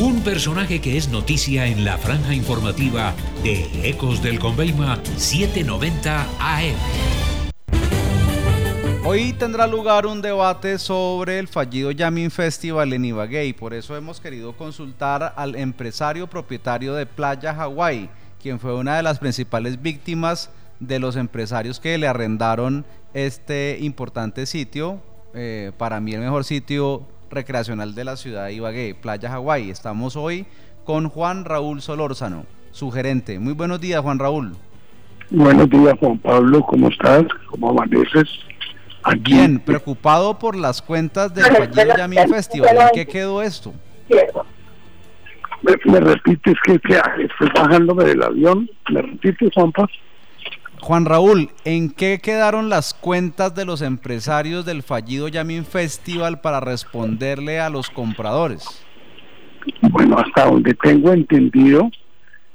Un personaje que es noticia en la franja informativa de Ecos del Conveima 790 AM. Hoy tendrá lugar un debate sobre el fallido Yamin Festival en Ibagué y por eso hemos querido consultar al empresario propietario de Playa Hawái, quien fue una de las principales víctimas de los empresarios que le arrendaron este importante sitio, eh, para mí el mejor sitio recreacional de la ciudad de Ibagué, Playa Hawái. Estamos hoy con Juan Raúl Solórzano, su gerente. Muy buenos días, Juan Raúl. Buenos días, Juan Pablo. ¿Cómo estás? ¿Cómo amaneces? Bien, preocupado por las cuentas del fallido Yamin Festival. ¿En qué quedó esto? Me, repites que, que estoy bajándome del avión. ¿Me repites, Juanpa? Juan Raúl, ¿en qué quedaron las cuentas de los empresarios del fallido Yamin Festival para responderle a los compradores? Bueno, hasta donde tengo entendido,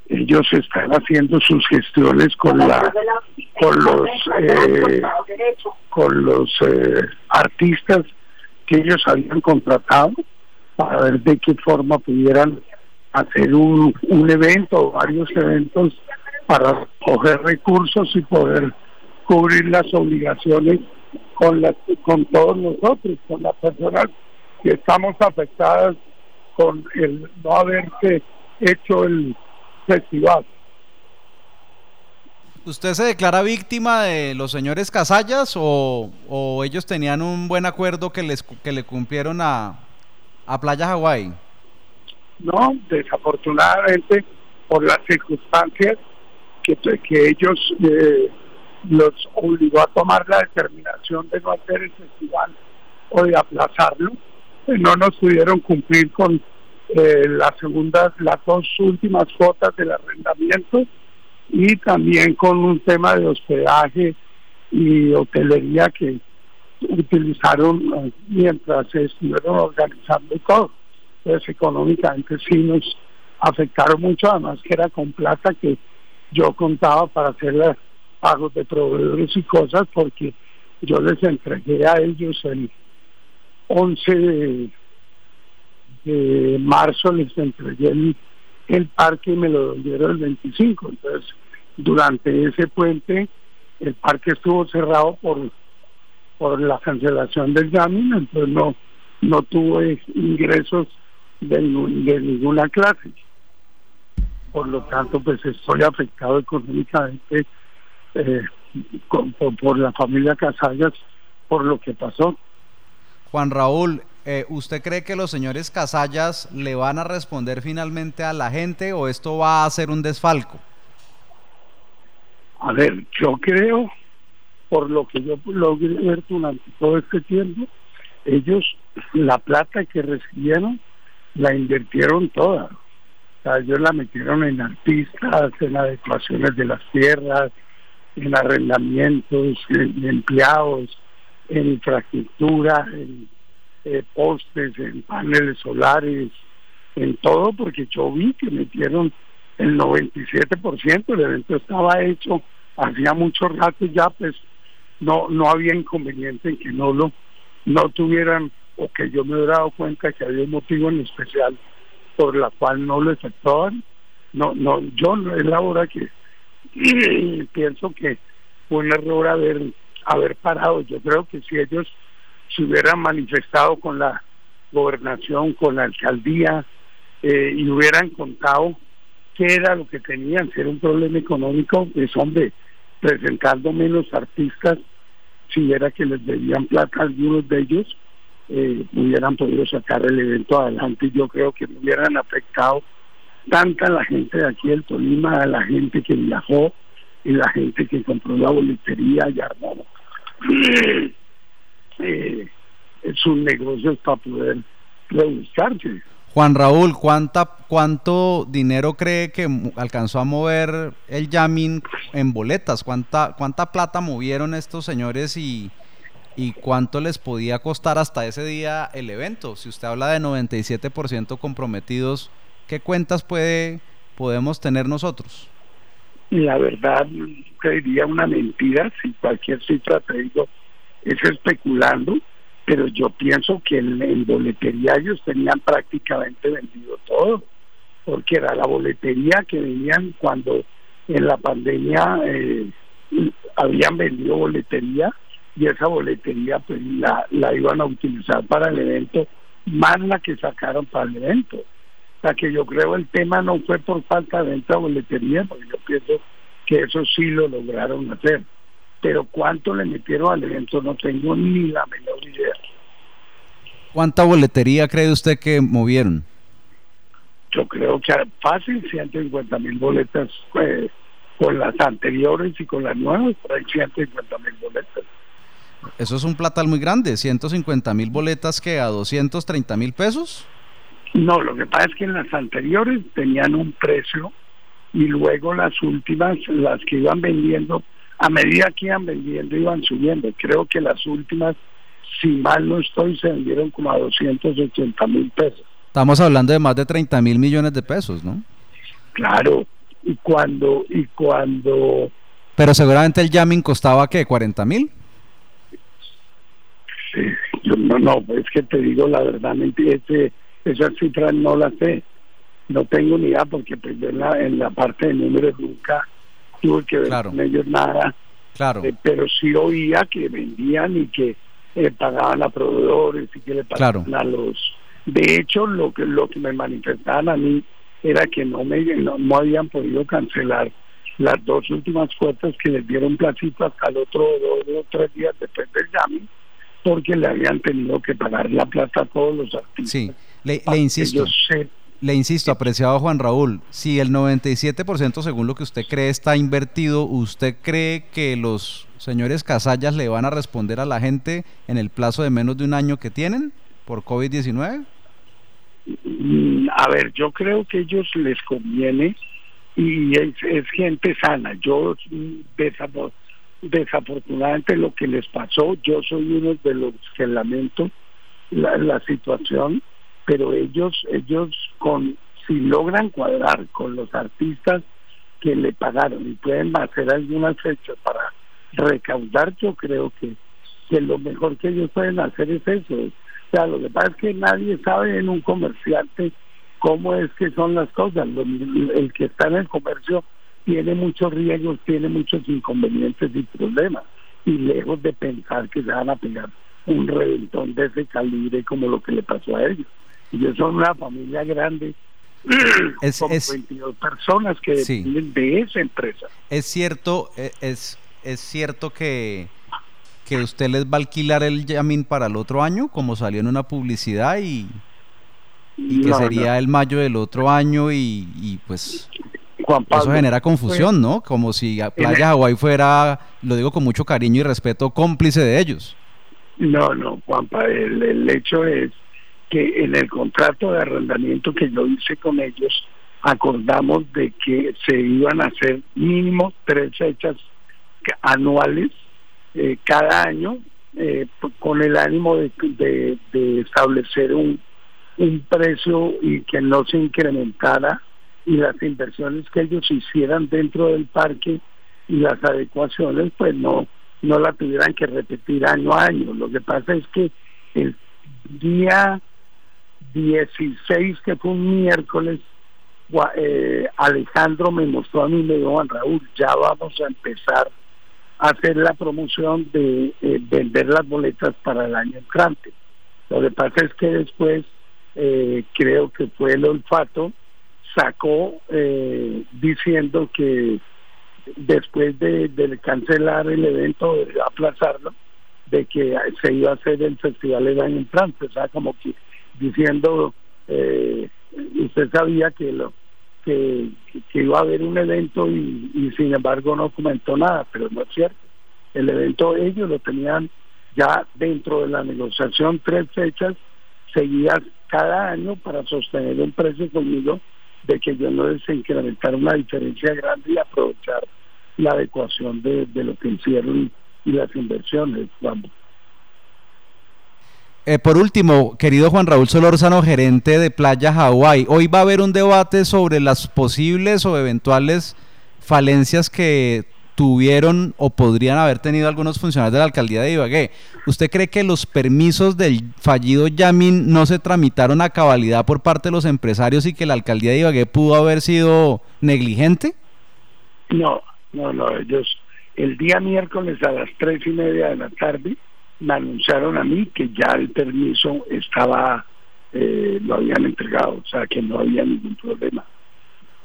ellos están haciendo sus gestiones con la con los eh, con los eh, artistas que ellos habían contratado para ver de qué forma pudieran hacer un, un evento varios eventos para coger recursos y poder cubrir las obligaciones con la, con todos nosotros, con las personas que estamos afectadas con el no haberse hecho el festival. ¿Usted se declara víctima de los señores Casallas o, o ellos tenían un buen acuerdo que les que le cumplieron a, a Playa Hawái? No, desafortunadamente por las circunstancias que, ellos eh, los obligó a tomar la determinación de no hacer el festival o de aplazarlo, pues no nos pudieron cumplir con eh, las segundas, las dos últimas cuotas del arrendamiento y también con un tema de hospedaje y hotelería que utilizaron eh, mientras estuvieron organizando todo. Entonces económicamente sí nos afectaron mucho, además que era con plata que yo contaba para hacer los pagos de proveedores y cosas porque yo les entregué a ellos el 11 de, marzo, les entregué el, el parque y me lo dieron el 25. Entonces, durante ese puente, el parque estuvo cerrado por por la cancelación del examen, entonces no no tuve ingresos de, de ninguna clase por lo tanto pues estoy afectado económicamente eh, por, la familia Casallas por lo que pasó. Juan Raúl, eh, ¿usted cree que los señores Casallas le van a responder finalmente a la gente o esto va a ser un desfalco? A ver, yo creo, por lo que yo logré ver durante todo este tiempo, ellos la plata que recibieron la invirtieron toda ellos la metieron en artistas, en adecuaciones de las tierras, en arrendamientos, en empleados, en infraestructura, en eh, postes, en paneles solares, en todo, porque yo vi que metieron el 97%, el evento estaba hecho hacía mucho rato ya, pues no no había inconveniente en que no lo no tuvieran o que yo me hubiera dado cuenta que había un motivo en especial por la cual no lo efectuaban. No, no, yo es la hora que pienso que fue un error haber, haber parado. Yo creo que si ellos se hubieran manifestado con la gobernación, con la alcaldía eh, y hubieran contado qué era lo que tenían, si era un problema económico, pues hombre, presentando menos artistas, si era que les debían plata a algunos de ellos, eh, hubieran podido sacar el evento adelante yo creo que me hubieran afectado tanta la gente de aquí del Tolima, la gente que viajó y la gente que compró la boletería y armó eh, sus negocios para poder rebuscarse. Juan Raúl, ¿cuánta, ¿cuánto dinero cree que alcanzó a mover el Yamin en boletas? ¿Cuánta, ¿Cuánta plata movieron estos señores y, y cuánto les podía costar hasta ese día el evento. Si usted habla de 97% comprometidos, ¿qué cuentas puede podemos tener nosotros? La verdad, diría una mentira si cualquier cifra te digo es especulando, pero yo pienso que en, boletería ellos tenían prácticamente vendido todo, porque era la boletería que venían cuando en la pandemia eh, habían vendido boletería y esa boletería pues la, la iban a utilizar para el evento más la que sacaron para el evento. O sea que yo creo el tema no fue por falta de venta de boletería, porque yo pienso que eso sí lo lograron hacer. Pero cuánto le metieron al evento no tengo ni la menor idea. ¿Cuánta boletería cree usted que movieron? Yo creo que fácil 150 mil boletas eh, con las anteriores y con las nuevas, por ahí 150 mil boletas. Eso es un platal muy grande, 150 mil boletas que a 230 mil pesos. No, lo que pasa es que en las anteriores tenían un precio y luego las últimas, las que iban vendiendo, a medida que iban vendiendo, iban subiendo. Creo que las últimas, si mal no estoy, se vendieron como a 280 mil pesos. Estamos hablando de más de 30 mil millones de pesos, ¿no? Claro, y cuando, y cuando... Pero seguramente el jamming costaba, ¿qué? ¿40 mil? Yo no, no, es que te digo la verdad, ese, esas cifras no las sé. No tengo ni idea porque pues en la, en la parte de números nunca tuve que ver con ellos nada. Claro. Eh, pero sí oía que vendían y que eh, pagaban a proveedores y que le pagaban a los... De hecho, lo que, lo que me manifestaban a mí era que no, me, no, habían podido cancelar las dos últimas cuotas que les dieron placito hasta el otro dos o tres días después del jamming porque le habían tenido que pagar la plata a todos los artistas. Sí, le, insisto. Le insisto, apreciado Juan Raúl, si el 97% según lo que usted cree está invertido, ¿usted cree que los señores Casallas le van a responder a la gente en el plazo de menos de un año que tienen por COVID-19? Mm, a ver, yo creo que a ellos les conviene y es, gente sana. Yo mm, desafortunadamente lo que les pasó, yo soy uno de los que lamento la, situación, pero ellos, ellos con, si logran cuadrar con los artistas que le pagaron y pueden hacer algunas fechas para recaudar, yo creo que, que lo mejor que ellos pueden hacer es eso. O sea, lo que pasa es que nadie sabe en un comerciante cómo es que son las cosas. El que está en el comercio tiene muchos riesgos, tiene muchos inconvenientes y problemas. Y lejos de pensar que se van a pegar un reventón de ese calibre como lo que le pasó a ellos. Ellos son una familia grande, es, 22 personas que dependen de esa empresa. Es cierto, e, es, es cierto que, que usted les va a alquilar el Yamin para el otro año, como salió en una publicidad y, y que sería el mayo del otro año y, y pues eso genera confusión, ¿no? Como si Playa Hawaii fuera, lo digo con mucho cariño y respeto, cómplice de ellos. No, no, Juanpa, el, el hecho es que en el contrato de arrendamiento que yo hice con ellos, acordamos de que se iban a hacer mínimo tres fechas anuales eh, cada año eh, con el ánimo de, de, establecer un, un precio y que no se incrementara y las inversiones que ellos hicieran dentro del parque y las adecuaciones pues no no la tuvieran que repetir año a año. Lo que pasa es que el día 16, que fue un miércoles, eh, Alejandro me mostró a mí, me dijo, Juan Raúl, ya vamos a empezar a hacer la promoción de eh, vender las boletas para el año entrante. Lo que pasa es que después, eh, creo que fue el olfato, sacó eh, diciendo que después de, cancelar el evento, de aplazarlo, de que se iba a hacer el festival el año entrante, o sea, como que diciendo, eh, usted sabía que lo que, iba a haber un evento y, y sin embargo no comentó nada, pero no es cierto. El evento ellos lo tenían ya dentro de la negociación tres fechas seguidas cada año para sostener un precio conmigo de que yo no incrementar una diferencia grande y aprovechar la adecuación de, lo que hicieron y, las inversiones, vamos. Eh, por último, querido Juan Raúl Solórzano, gerente de Playa Hawái, hoy va a haber un debate sobre las posibles o eventuales falencias que tuvieron o podrían haber tenido algunos funcionarios de la alcaldía de Ibagué. ¿Usted cree que los permisos del fallido Yamin no se tramitaron a cabalidad por parte de los empresarios y que la alcaldía de Ibagué pudo haber sido negligente? No, no, no, ellos el día miércoles a las tres y media de la tarde me anunciaron a mí que ya el permiso estaba, eh, lo habían entregado, o sea que no había ningún problema.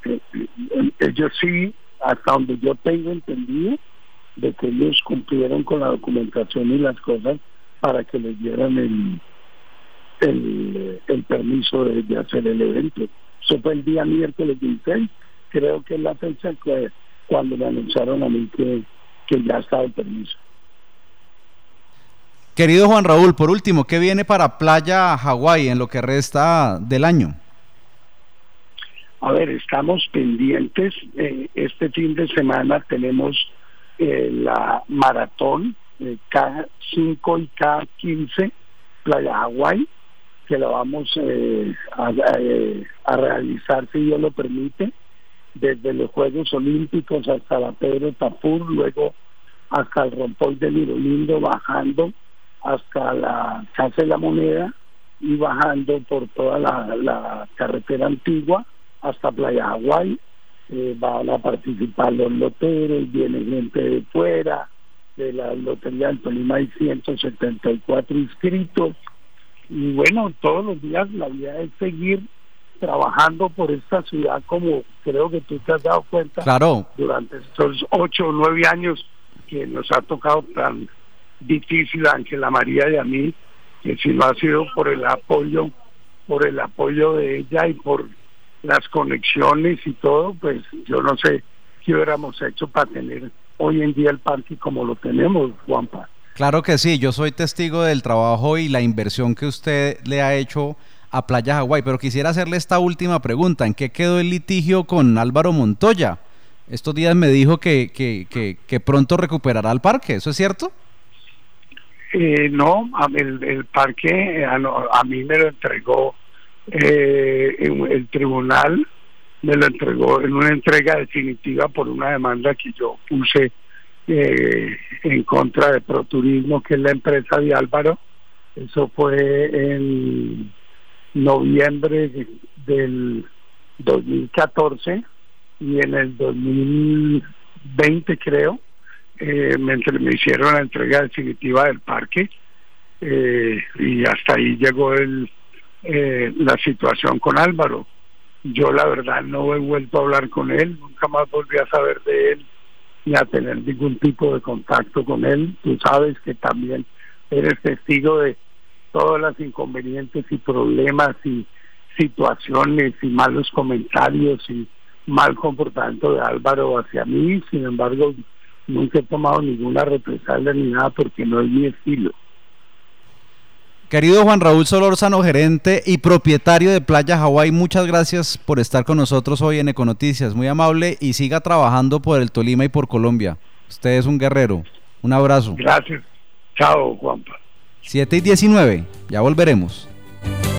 Eh, eh, ellos sí, hasta donde yo tengo entendido, de que ellos cumplieron con la documentación y las cosas para que les dieran el, el, permiso de, hacer el evento. Eso fue el día miércoles 16, creo que es la fecha que cuando me anunciaron a mí que, que ya estaba el permiso. Querido Juan Raúl, por último, ¿qué viene para Playa Hawái en lo que resta del año? A ver, estamos pendientes. Eh, este fin de semana tenemos eh, la maratón eh, K5 y K15 Playa Hawái, que la vamos a, a, realizar, si Dios lo permite, desde los Juegos Olímpicos hasta la Pedro Tapur, luego hasta el Rompoy de Lindo, bajando hasta la Casa de la Moneda y bajando por toda la, carretera antigua hasta Playa Hawaii. Eh, van a participar los loteros, viene gente de fuera, de la Lotería del Tolima hay 174 inscritos. Y bueno, todos los días la idea es seguir trabajando por esta ciudad como creo que tú te has dado cuenta claro. durante estos ocho o nueve años que nos ha tocado tan difícil Ángela María y a mí, que si no ha sido por el apoyo, por el apoyo de ella y por las conexiones y todo, pues yo no sé qué hubiéramos hecho para tener hoy en día el parque como lo tenemos, Juanpa. Claro que sí, yo soy testigo del trabajo y la inversión que usted le ha hecho a Playa Hawái, pero quisiera hacerle esta última pregunta, ¿en qué quedó el litigio con Álvaro Montoya? Estos días me dijo que, que, que, que pronto recuperará el parque, ¿eso es cierto? Eh, no, el, el parque eh, a, mí me lo entregó eh, el tribunal, me lo entregó en una entrega definitiva por una demanda que yo puse eh, en contra de Proturismo, que es la empresa de Álvaro. Eso fue en noviembre del 2014 y en el 2020 creo eh, me, hicieron la entrega definitiva del parque eh, y hasta ahí llegó el, eh, la situación con Álvaro. Yo la verdad no he vuelto a hablar con él, nunca más volví a saber de él ni a tener ningún tipo de contacto con él. Tú sabes que también eres testigo de todos los inconvenientes y problemas y situaciones y malos comentarios y mal comportamiento de Álvaro hacia mí. Sin embargo, nunca he tomado ninguna represalia ni nada porque no es mi estilo. Querido Juan Raúl Solórzano, gerente y propietario de Playa Hawái, muchas gracias por estar con nosotros hoy en Econoticias. Muy amable y siga trabajando por el Tolima y por Colombia. Usted es un guerrero. Un abrazo. Gracias. Chao, Juanpa. 7 y 19. Ya volveremos.